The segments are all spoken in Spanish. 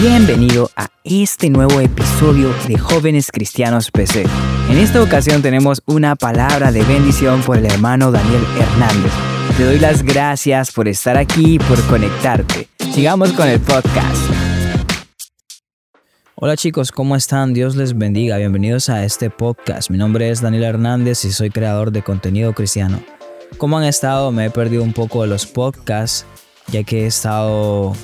Bienvenido a este nuevo episodio de Jóvenes Cristianos PC. En esta ocasión tenemos una palabra de bendición por el hermano Daniel Hernández. Te doy las gracias por estar aquí y por conectarte. Sigamos con el podcast. Hola chicos, ¿cómo están? Dios les bendiga. Bienvenidos a este podcast. Mi nombre es Daniel Hernández y soy creador de contenido cristiano. ¿Cómo han estado? Me he perdido un poco de los podcasts ya que he estado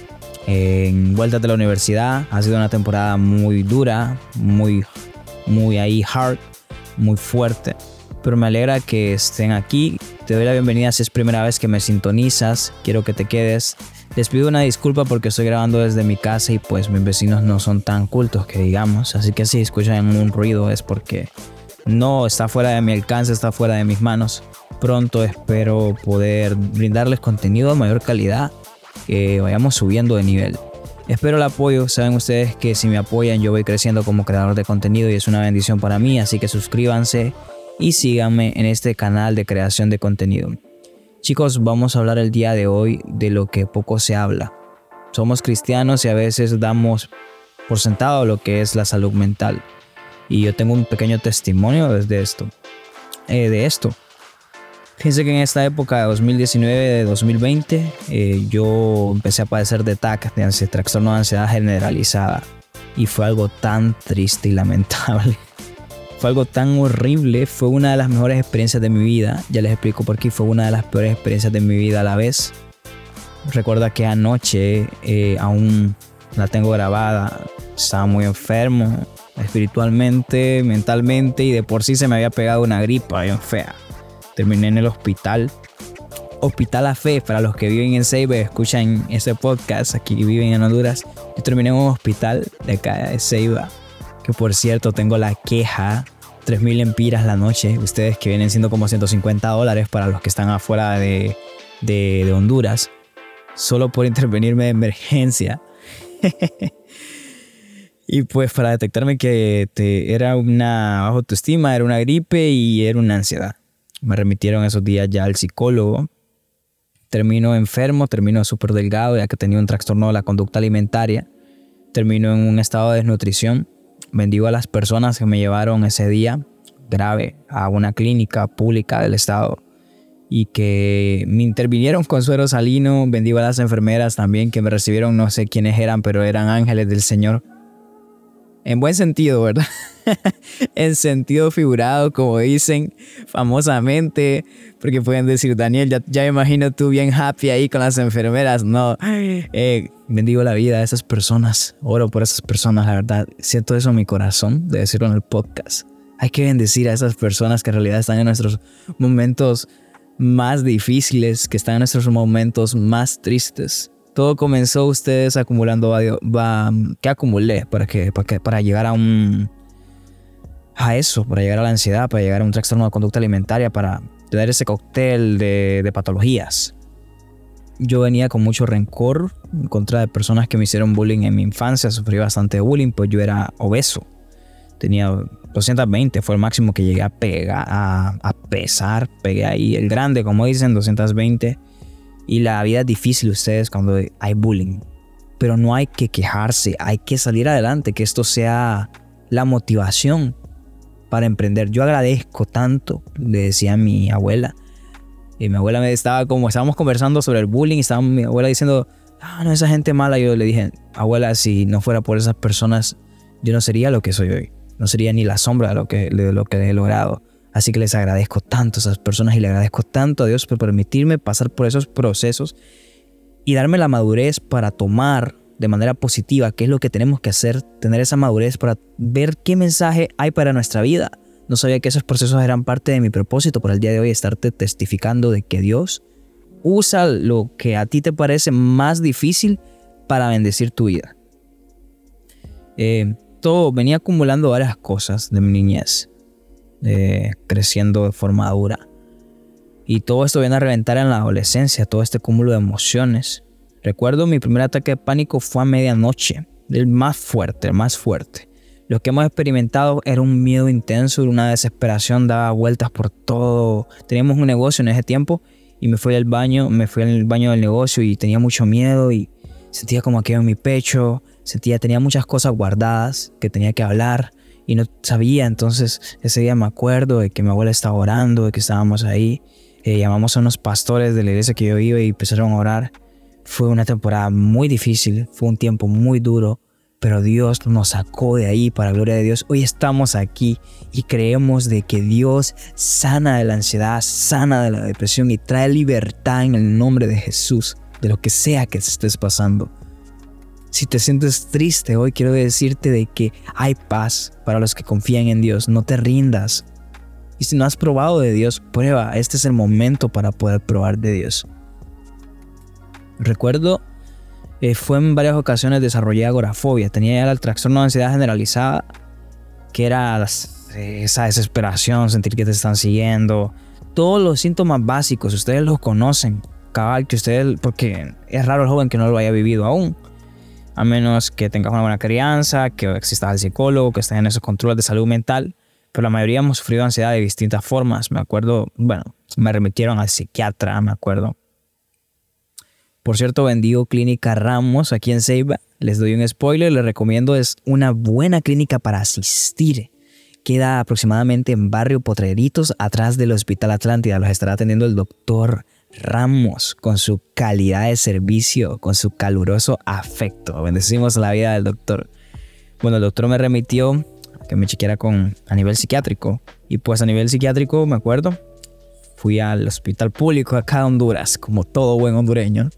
en vuelta de la universidad. Ha sido una temporada muy dura, muy, muy ahí hard, muy fuerte. Pero me alegra que estén aquí. Te doy la bienvenida si es primera vez que me sintonizas. Quiero que te quedes. Les pido una disculpa porque estoy grabando desde mi casa y pues mis vecinos no son tan cultos que digamos. Así que si escuchan un ruido es porque no está fuera de mi alcance, está fuera de mis manos. Pronto espero poder brindarles contenido de mayor calidad que vayamos subiendo de nivel. Espero el apoyo, saben ustedes que si me apoyan yo voy creciendo como creador de contenido y es una bendición para mí, así que suscríbanse y síganme en este canal de creación de contenido. Chicos, vamos a hablar el día de hoy de lo que poco se habla. Somos cristianos y a veces damos por sentado lo que es la salud mental. Y yo tengo un pequeño testimonio desde esto. Eh, de esto. Fíjense que en esta época de 2019-2020 eh, yo empecé a padecer de TAC, de trastorno de ansiedad generalizada. Y fue algo tan triste y lamentable. Fue algo tan horrible, fue una de las mejores experiencias de mi vida. Ya les explico por qué fue una de las peores experiencias de mi vida a la vez. Recuerda que anoche eh, aún la tengo grabada. Estaba muy enfermo espiritualmente, mentalmente y de por sí se me había pegado una gripa bien fea terminé en el hospital. Hospital A Fe, para los que viven en Ceiba escuchan ese podcast, aquí viven en Honduras. Yo terminé en un hospital de acá de Ceiba, que por cierto tengo la queja, 3.000 empiras la noche, ustedes que vienen siendo como 150 dólares para los que están afuera de, de, Honduras, solo por intervenirme de emergencia. Y pues para detectarme que te, era una baja autoestima, era una gripe y era una ansiedad. Me remitieron esos días ya al psicólogo. Termino enfermo, termino súper delgado ya que tenía un trastorno de la conducta alimentaria. Termino en un estado de desnutrición. Bendigo a las personas que me llevaron ese día grave a una clínica pública del estado y que me intervinieron con suero salino. Bendigo a las enfermeras también que me recibieron, no sé quiénes eran, pero eran ángeles del Señor en buen sentido, ¿verdad? en sentido figurado, como dicen famosamente, porque pueden decir, Daniel, ya, ya me imagino tú bien happy ahí con las enfermeras. No, eh, bendigo la vida de esas personas, oro por esas personas, la verdad. Siento eso en mi corazón de decirlo en el podcast. Hay que bendecir a esas personas que en realidad están en nuestros momentos más difíciles, que están en nuestros momentos más tristes todo comenzó ustedes acumulando va, ¿qué acumulé para que, para para llegar a un a eso, para llegar a la ansiedad, para llegar a un trastorno de conducta alimentaria, para tener ese cóctel de, patologías. Yo venía con mucho rencor en contra de personas que me hicieron bullying en mi infancia, sufrí bastante bullying, pues yo era obeso. Tenía 220, fue el máximo que llegué a pegar, a pesar, pegué ahí el grande, como dicen, 220 y la vida es difícil ustedes cuando hay bullying. Pero no hay que quejarse, hay que salir adelante, que esto sea la motivación para emprender. Yo agradezco tanto, le decía mi abuela. Y mi abuela me estaba como, estábamos conversando sobre el bullying, y estaba mi abuela diciendo, ah, no, esa gente mala. Yo le dije, abuela, si no fuera por esas personas, yo no sería lo que soy hoy. No sería ni la sombra de lo que, de lo que he logrado. Así que les agradezco tanto a esas personas y le agradezco tanto a Dios por permitirme pasar por esos procesos y darme la madurez para tomar de manera positiva qué es lo que tenemos que hacer, tener esa madurez para ver qué mensaje hay para nuestra vida. No sabía que esos procesos eran parte de mi propósito por el día de hoy, estarte testificando de que Dios usa lo que a ti te parece más difícil para bendecir tu vida. Eh, todo venía acumulando varias cosas de mi niñez creciendo de forma dura. Y todo esto viene a reventar en la adolescencia, todo este cúmulo de emociones. Recuerdo mi primer ataque de pánico fue a medianoche, el más fuerte, el más fuerte. Lo que hemos experimentado era un miedo intenso, una desesperación, daba vueltas por todo. Teníamos un negocio en ese tiempo y me fui al baño, me fui al baño del negocio y tenía mucho miedo y Sentía como aquello en mi pecho, sentía, tenía muchas cosas guardadas que tenía que hablar y no sabía. Entonces ese día me acuerdo de que mi abuela estaba orando, de que estábamos ahí. Eh, llamamos a unos pastores de la iglesia que yo iba y empezaron a orar. Fue una temporada muy difícil, fue un tiempo muy duro, pero Dios nos sacó de ahí para gloria de Dios. Hoy estamos aquí y creemos de que Dios sana de la ansiedad, sana de la depresión y trae libertad en el nombre de Jesús, de lo que sea que estés pasando. Si te sientes triste hoy, quiero decirte de que hay paz para los que confían en Dios. No te rindas. Y si no has probado de Dios, prueba. Este es el momento para poder probar de Dios. Recuerdo eh, fue en varias ocasiones desarrollé agorafobia. Tenía el trastorno de ansiedad generalizada, que era esa desesperación, sentir que te están siguiendo. Todos los síntomas básicos, ustedes los conocen. Cabal, que ustedes, porque es raro el joven que no lo haya vivido aún. A menos que tengas una buena crianza, que exista el psicólogo, que estés en esos controles de salud mental. Pero la mayoría hemos sufrido ansiedad de distintas formas. Me acuerdo, bueno, me remitieron al psiquiatra, me acuerdo por cierto, bendigo Clínica Ramos aquí en Ceiba. Les doy un spoiler, les recomiendo, es una buena clínica para asistir. Queda aproximadamente en Barrio Potreritos, atrás del Hospital Atlántida. Los estará atendiendo el doctor Ramos con su calidad de servicio, con su caluroso afecto. Bendecimos la vida del doctor. Bueno, el doctor me remitió que me chequeara con, a nivel psiquiátrico. Y pues a nivel psiquiátrico, me acuerdo, fui al hospital público acá de Honduras, como todo buen hondureño.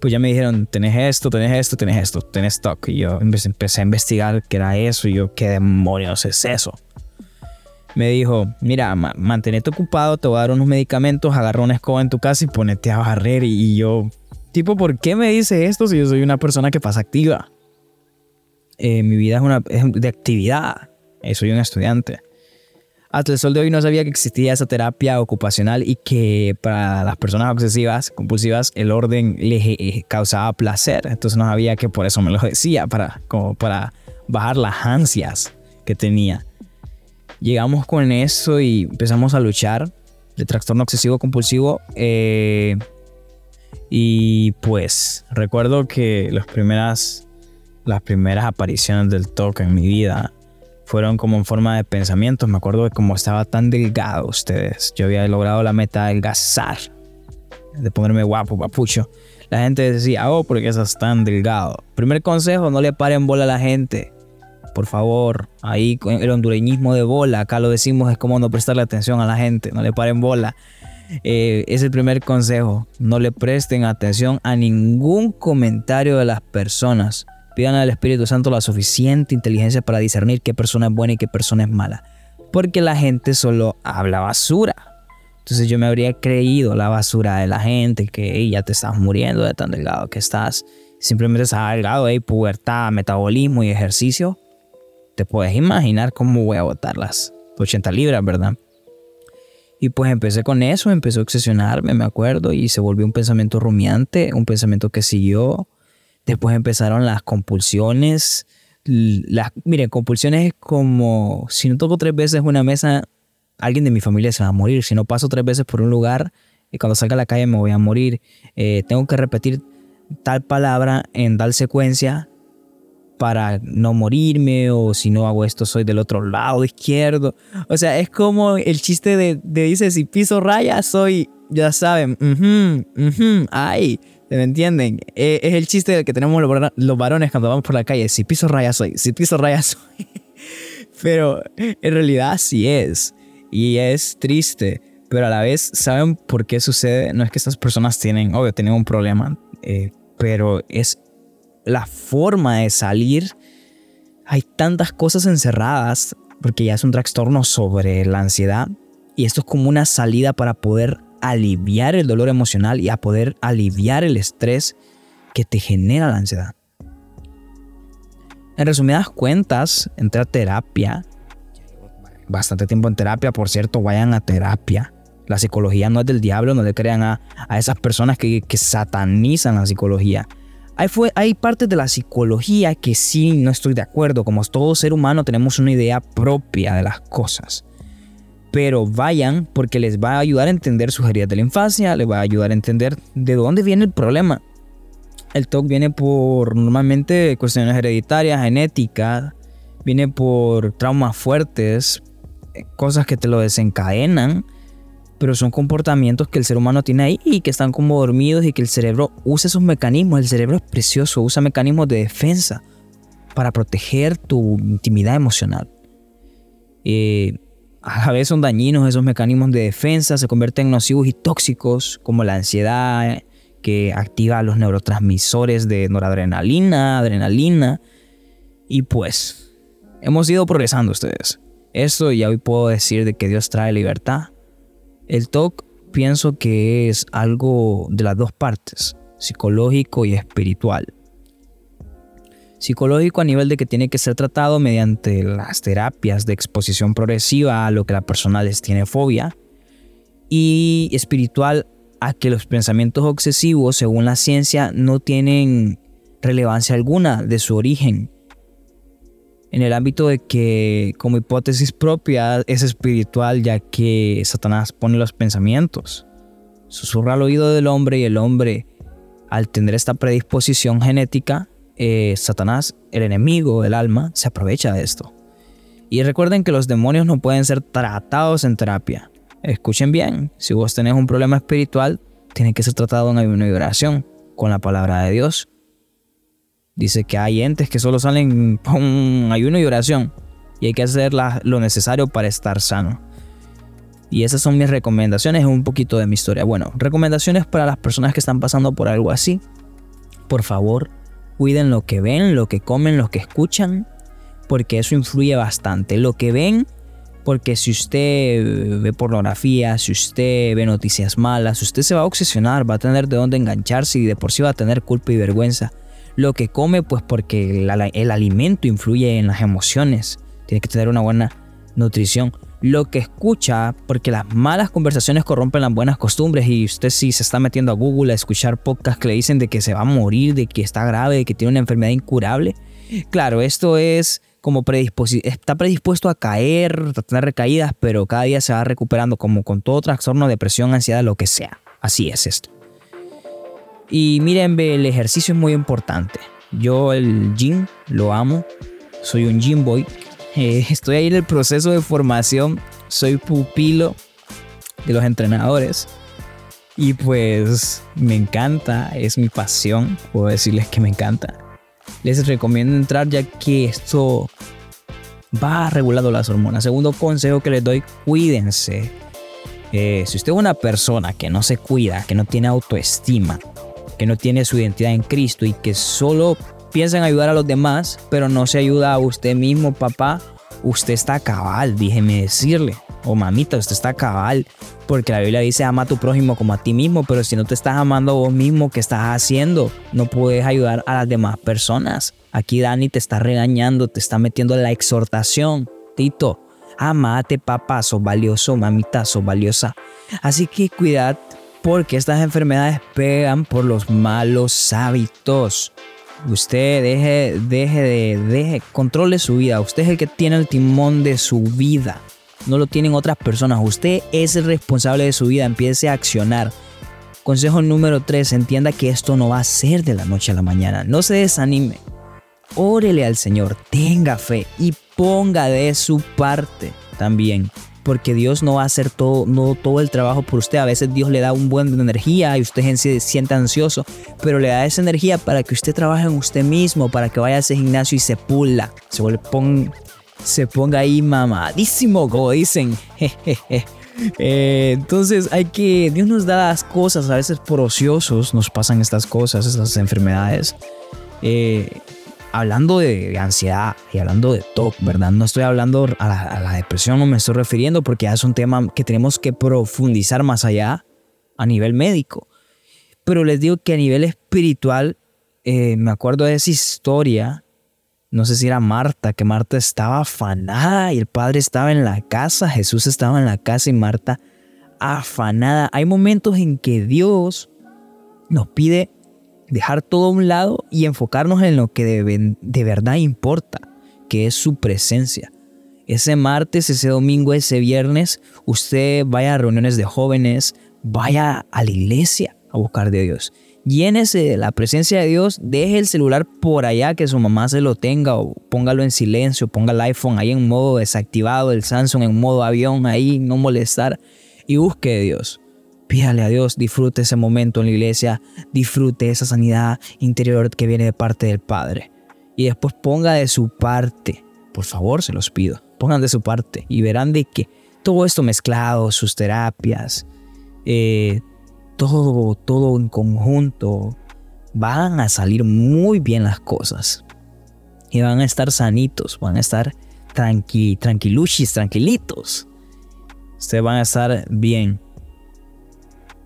Pues ya me dijeron, tenés esto, tenés esto, tenés esto, tenés stock. Y yo empecé a investigar qué era eso. Y yo, ¿qué demonios es eso? Me dijo, mira, mantenete ocupado, te voy a dar unos medicamentos, agarra una escoba en tu casa y ponete a barrer. Y yo, tipo, ¿por qué me dice esto si yo soy una persona que pasa activa? Eh, mi vida es, una, es de actividad. Eh, soy un estudiante. Hasta el sol de hoy no sabía que existía esa terapia ocupacional y que para las personas obsesivas, compulsivas, el orden les eh, causaba placer. Entonces no sabía que por eso me lo decía, para, como para bajar las ansias que tenía. Llegamos con eso y empezamos a luchar de trastorno obsesivo compulsivo. Eh, y pues recuerdo que las primeras, las primeras apariciones del toque en mi vida fueron como en forma de pensamientos. Me acuerdo de cómo estaba tan delgado ustedes. Yo había logrado la meta de adelgazar, de ponerme guapo, papucho. La gente decía, oh, ¿por qué estás tan delgado? Primer consejo, no le paren bola a la gente. Por favor, ahí el hondureñismo de bola, acá lo decimos, es como no prestarle atención a la gente, no le paren bola. Eh, es el primer consejo, no le presten atención a ningún comentario de las personas. Pidan al Espíritu Santo la suficiente inteligencia para discernir qué persona es buena y qué persona es mala. Porque la gente solo habla basura. Entonces yo me habría creído la basura de la gente, que ya te estás muriendo de tan delgado que estás. Simplemente estás delgado, pubertad, metabolismo y ejercicio. Te puedes imaginar cómo voy a botar las 80 libras, ¿verdad? Y pues empecé con eso, empecé a obsesionarme, me acuerdo, y se volvió un pensamiento rumiante, un pensamiento que siguió Después empezaron las compulsiones. Las, miren, compulsiones es como si no toco tres veces una mesa, alguien de mi familia se va a morir. Si no paso tres veces por un lugar y cuando salga a la calle me voy a morir. Eh, tengo que repetir tal palabra en tal secuencia para no morirme o si no hago esto soy del otro lado izquierdo. O sea, es como el chiste de, dice si piso raya soy, ya saben, ay, ¿Me entienden? Eh, es el chiste que tenemos los varones cuando vamos por la calle. Si piso raya soy, si piso raya soy. Pero en realidad sí es. Y es triste. Pero a la vez, ¿saben por qué sucede? No es que estas personas tienen, obvio, tienen un problema. Eh, pero es la forma de salir. Hay tantas cosas encerradas. Porque ya es un trastorno sobre la ansiedad. Y esto es como una salida para poder aliviar el dolor emocional y a poder aliviar el estrés que te genera la ansiedad. En resumidas cuentas, entré a terapia. Bastante tiempo en terapia, por cierto, vayan a terapia. La psicología no es del diablo, no le crean a, esas personas que, satanizan la psicología. Hay, fue, hay partes de la psicología que sí no estoy de acuerdo. Como todo ser humano tenemos una idea propia de las cosas pero vayan porque les va a ayudar a entender sus heridas de la infancia, les va a ayudar a entender de dónde viene el problema. El TOC viene por normalmente cuestiones hereditarias, genéticas, viene por traumas fuertes, cosas que te lo desencadenan, pero son comportamientos que el ser humano tiene ahí y que están como dormidos y que el cerebro usa esos mecanismos. El cerebro es precioso, usa mecanismos de defensa para proteger tu intimidad emocional. Eh, a veces son dañinos esos mecanismos de defensa, se convierten en nocivos y tóxicos, como la ansiedad, que activa los neurotransmisores de noradrenalina, adrenalina. Y pues, hemos ido progresando ustedes. Eso ya hoy puedo decir de que Dios trae libertad. El TOC pienso que es algo de las dos partes, psicológico y espiritual. Psicológico a nivel de que tiene que ser tratado mediante las terapias de exposición progresiva a lo que la persona les tiene fobia. Y espiritual a que los pensamientos obsesivos, según la ciencia, no tienen relevancia alguna de su origen. En el ámbito de que, como hipótesis propia, es espiritual, ya que Satanás pone los pensamientos, susurra al oído del hombre y el hombre, al tener esta predisposición genética, eh, Satanás, el enemigo del alma, se aprovecha de esto. Y recuerden que los demonios no pueden ser tratados en terapia. Escuchen bien, si vos tenés un problema espiritual, tiene que ser tratado en ayuno y oración, con la palabra de Dios. Dice que hay entes que solo salen con ayuno y oración y hay que hacer lo necesario para estar sano. Y esas son mis recomendaciones, un poquito de mi historia. Bueno, recomendaciones para las personas que están pasando por algo así. Por favor, cuiden lo que ven, lo que comen, lo que escuchan, porque eso influye bastante. Lo que ven porque si usted ve pornografía, si usted ve noticias malas, usted se va a obsesionar, va a tener de dónde engancharse y de por sí va a tener culpa y vergüenza. Lo que come, pues porque el, alimento influye en las emociones. Tiene que tener una buena nutrición. Lo que escucha, porque las malas conversaciones corrompen las buenas costumbres y usted si se está metiendo a Google a escuchar podcasts que le dicen de que se va a morir, de que está grave, de que tiene una enfermedad incurable. Claro, esto es como está predispuesto a caer, a tener recaídas, pero cada día se va recuperando como con todo trastorno, depresión, ansiedad, lo que sea. Así es esto. Y miren, el ejercicio es muy importante. Yo el gym lo amo. Soy un gym boy. Eh, estoy ahí en el proceso de formación. Soy pupilo de los entrenadores. Y pues me encanta, es mi pasión. Puedo decirles que me encanta les recomiendo entrar ya que esto va regulando las hormonas. Segundo consejo que les doy, cuídense. Eh, si usted es una persona que no se cuida, que no tiene autoestima, que no tiene su identidad en Cristo y que solo piensa en ayudar a los demás, pero no se ayuda a usted mismo, papá, usted está cabal, déjeme decirle. O mamita, usted está cabal. Porque la Biblia dice ama a tu prójimo como a ti mismo. Pero si no te estás amando a vos mismo, ¿qué estás haciendo? No puedes ayudar a las demás personas. Aquí Dani te está regañando, te está metiendo la exhortación. Tito, amate papá, sos valioso, mamita, sos valiosa. Así que cuidad porque estas enfermedades pegan por los malos hábitos. Usted deje, deje de, deje, controle su vida. Usted es el que tiene el timón de su vida no lo tienen otras personas. Usted es el responsable de su vida, empiece a accionar. Consejo número 3, entienda que esto no va a ser de la noche a la mañana. No se desanime. Órele al Señor, tenga fe y ponga de su parte también. Porque Dios no va a hacer todo, no todo el trabajo por usted. A veces Dios le da un buen de energía y usted se siente ansioso, pero le da esa energía para que usted trabaje en usted mismo, para que vaya a ese gimnasio y se pula, se vuelve, se ponga ahí mamadísimo, como dicen. Eh, entonces hay que, Dios nos da las cosas, a veces por ociosos nos pasan estas cosas, estas enfermedades. Eh, hablando de, ansiedad y hablando de TOC, ¿verdad? No estoy hablando a la, depresión, no me estoy refiriendo porque es un tema que tenemos que profundizar más allá a nivel médico. Pero les digo que a nivel espiritual, eh, me acuerdo de esa historia no sé si era Marta, que Marta estaba afanada y el Padre estaba en la casa, Jesús estaba en la casa y Marta afanada. Hay momentos en que Dios nos pide dejar todo a un lado y enfocarnos en lo que de, de verdad importa, que es su presencia. Ese martes, ese domingo, ese viernes, usted vaya a reuniones de jóvenes, vaya a la iglesia a buscar de Dios. Llénese de la presencia de Dios, deje el celular por allá que su mamá se lo tenga o póngalo en silencio, ponga el iPhone ahí en modo desactivado, el Samsung en modo avión ahí, no molestar y busque a Dios. Pídale a Dios, disfrute ese momento en la iglesia, disfrute esa sanidad interior que viene de parte del Padre. Y después ponga de su parte, por favor, se los pido, pongan de su parte y verán de que todo esto mezclado, sus terapias, eh, todo, todo en conjunto, van a salir muy bien las cosas. Y van a estar sanitos, van a estar tranqui, tranquiluchis, tranquilitos. Ustedes van a estar bien.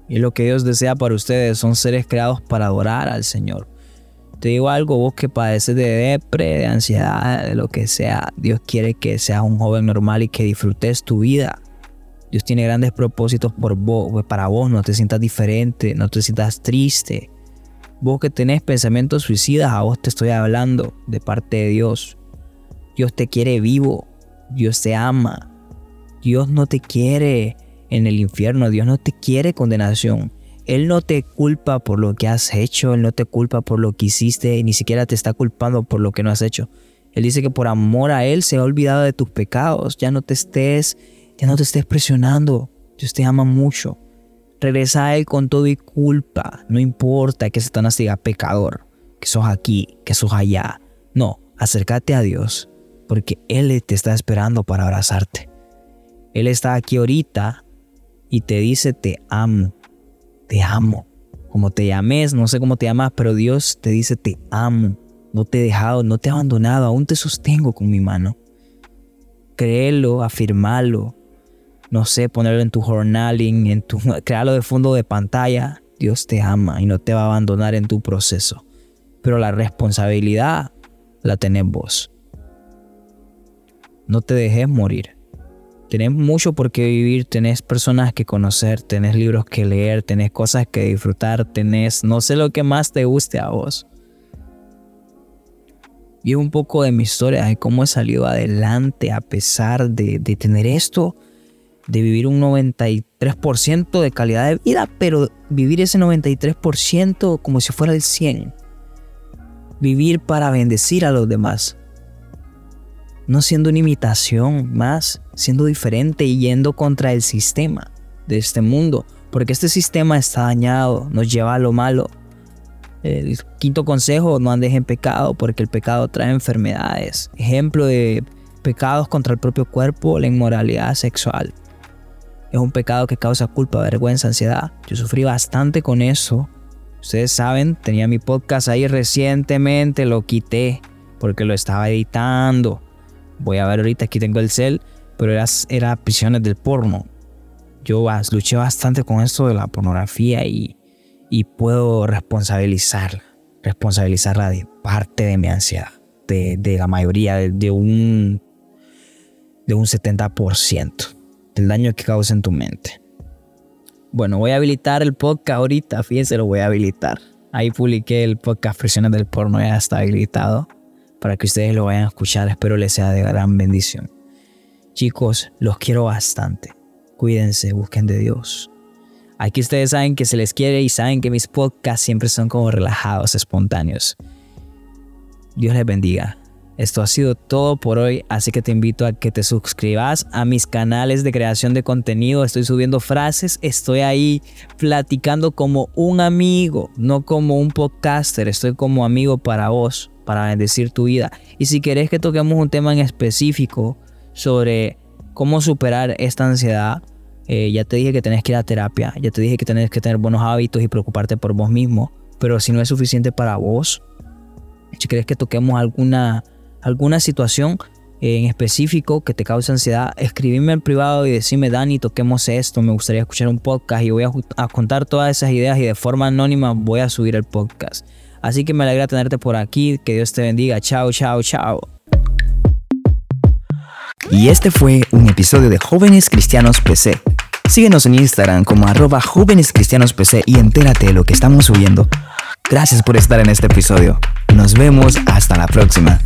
Y lo que Dios desea para ustedes son seres creados para adorar al Señor. Te digo algo, vos que padeces de depre, de ansiedad, de lo que sea, Dios quiere que seas un joven normal y que disfrutes tu vida. Dios tiene grandes propósitos por vos, para vos, no te sientas diferente, no te sientas triste. Vos que tenés pensamientos suicidas, a vos te estoy hablando de parte de Dios. Dios te quiere vivo, Dios te ama. Dios no te quiere en el infierno, Dios no te quiere condenación. Él no te culpa por lo que has hecho, Él no te culpa por lo que hiciste, ni siquiera te está culpando por lo que no has hecho. Él dice que por amor a Él se ha olvidado de tus pecados, ya no te estés ya no te estés presionando. Dios te ama mucho. Regresa a Él con todo y culpa. No importa que Satanás diga pecador, que sos aquí, que sos allá. No, acércate a Dios, porque Él te está esperando para abrazarte. Él está aquí ahorita y te dice te amo, te amo. Como te llames, no sé cómo te llamas, pero Dios te dice te amo. No te he dejado, no te he abandonado, aún te sostengo con mi mano. Créelo, afirmalo, no sé, ponerlo en tu journaling, en tu, crearlo de fondo de pantalla. Dios te ama y no te va a abandonar en tu proceso. Pero la responsabilidad la tenés vos. No te dejes morir. Tenés mucho por qué vivir, tenés personas que conocer, tenés libros que leer, tenés cosas que disfrutar, tenés no sé lo que más te guste a vos. Y un poco de mi historia, de cómo he salido adelante a pesar de, de tener esto de vivir un 93% de calidad de vida, pero vivir ese 93% como si fuera el 100%. Vivir para bendecir a los demás. No siendo una imitación más, siendo diferente y yendo contra el sistema de este mundo. Porque este sistema está dañado, nos lleva a lo malo. El quinto consejo, no andes en pecado porque el pecado trae enfermedades. Ejemplo de pecados contra el propio cuerpo, la inmoralidad sexual es un pecado que causa culpa, vergüenza, ansiedad. Yo sufrí bastante con eso. Ustedes saben, tenía mi podcast ahí recientemente, lo quité porque lo estaba editando. Voy a ver ahorita, aquí tengo el cel, pero era, era prisiones del porno. Yo luché bastante con esto de la pornografía y, y puedo responsabilizar, responsabilizarla de parte de mi ansiedad, de, de la mayoría, de, de un, de un 70% del daño que causa en tu mente. Bueno, voy a habilitar el podcast ahorita, fíjense, lo voy a habilitar. Ahí publiqué el podcast Presiones del Porno, ya está habilitado para que ustedes lo vayan a escuchar. Espero les sea de gran bendición. Chicos, los quiero bastante. Cuídense, busquen de Dios. Aquí ustedes saben que se les quiere y saben que mis podcasts siempre son como relajados, espontáneos. Dios les bendiga. Esto ha sido todo por hoy, así que te invito a que te suscribas a mis canales de creación de contenido. Estoy subiendo frases, estoy ahí platicando como un amigo, no como un podcaster. Estoy como amigo para vos, para bendecir tu vida. Y si querés que toquemos un tema en específico sobre cómo superar esta ansiedad, eh, ya te dije que tenés que ir a terapia, ya te dije que tenés que tener buenos hábitos y preocuparte por vos mismo. Pero si no es suficiente para vos, si querés que toquemos alguna alguna situación en específico que te cause ansiedad, escribirme en privado y decirme, Dani, toquemos esto, me gustaría escuchar un podcast y voy a, contar todas esas ideas y de forma anónima voy a subir el podcast. Así que me alegra tenerte por aquí, que Dios te bendiga, chao, chao, chao. Y este fue un episodio de Jóvenes Cristianos PC. Síguenos en Instagram como arroba jóvenes cristianos PC y entérate de lo que estamos subiendo. Gracias por estar en este episodio. Nos vemos hasta la próxima.